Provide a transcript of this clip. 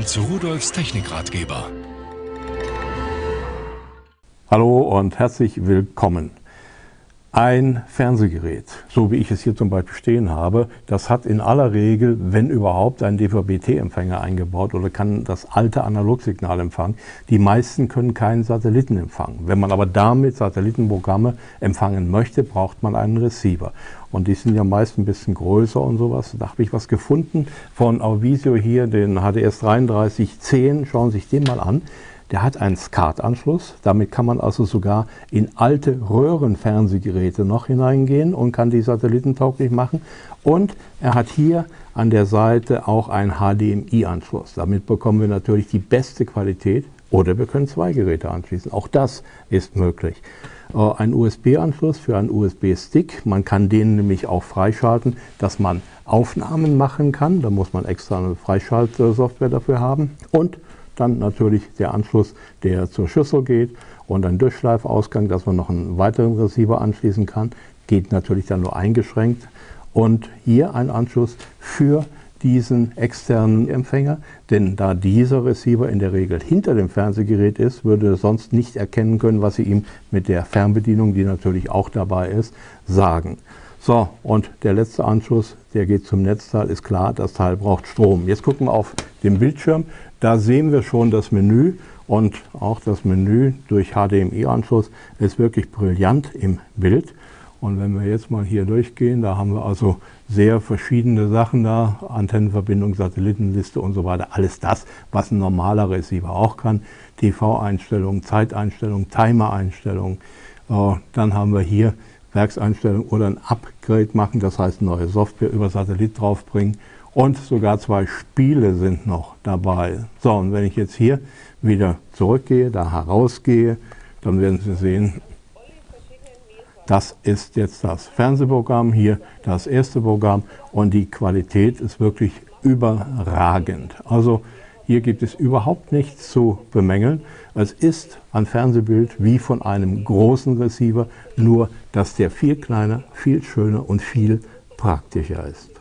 Willkommen zu Rudolfs Technikratgeber. Hallo und herzlich willkommen. Ein Fernsehgerät, so wie ich es hier zum Beispiel stehen habe, das hat in aller Regel, wenn überhaupt, einen DVB-T-Empfänger eingebaut oder kann das alte Analogsignal empfangen. Die meisten können keinen Satelliten empfangen. Wenn man aber damit Satellitenprogramme empfangen möchte, braucht man einen Receiver. Und die sind ja meist ein bisschen größer und sowas. Da habe ich was gefunden von Auvisio hier, den HDS 3310. Schauen Sie sich den mal an. Der hat einen SCART-Anschluss. Damit kann man also sogar in alte Röhrenfernsehgeräte noch hineingehen und kann die satellitentauglich machen. Und er hat hier an der Seite auch einen HDMI-Anschluss. Damit bekommen wir natürlich die beste Qualität. Oder wir können zwei Geräte anschließen. Auch das ist möglich. Äh, ein USB-Anschluss für einen USB-Stick. Man kann den nämlich auch freischalten, dass man Aufnahmen machen kann. Da muss man extra eine Freischaltsoftware dafür haben. Und dann natürlich der Anschluss, der zur Schüssel geht und ein Durchschleifausgang, dass man noch einen weiteren Receiver anschließen kann. Geht natürlich dann nur eingeschränkt. Und hier ein Anschluss für diesen externen Empfänger, denn da dieser Receiver in der Regel hinter dem Fernsehgerät ist, würde er sonst nicht erkennen können, was Sie ihm mit der Fernbedienung, die natürlich auch dabei ist, sagen. So, und der letzte Anschluss, der geht zum Netzteil, ist klar, das Teil braucht Strom. Jetzt gucken wir auf den Bildschirm, da sehen wir schon das Menü und auch das Menü durch HDMI-Anschluss ist wirklich brillant im Bild. Und wenn wir jetzt mal hier durchgehen, da haben wir also sehr verschiedene Sachen da, Antennenverbindung, Satellitenliste und so weiter. Alles das, was ein normaler Receiver auch kann. TV-Einstellungen, Zeiteinstellungen, Timer-Einstellungen. Äh, dann haben wir hier Werkseinstellungen oder ein Upgrade machen, das heißt neue Software über Satellit draufbringen. Und sogar zwei Spiele sind noch dabei. So, und wenn ich jetzt hier wieder zurückgehe, da herausgehe, dann werden Sie sehen, das ist jetzt das Fernsehprogramm hier, das erste Programm und die Qualität ist wirklich überragend. Also hier gibt es überhaupt nichts zu bemängeln. Es ist ein Fernsehbild wie von einem großen Receiver, nur dass der viel kleiner, viel schöner und viel praktischer ist.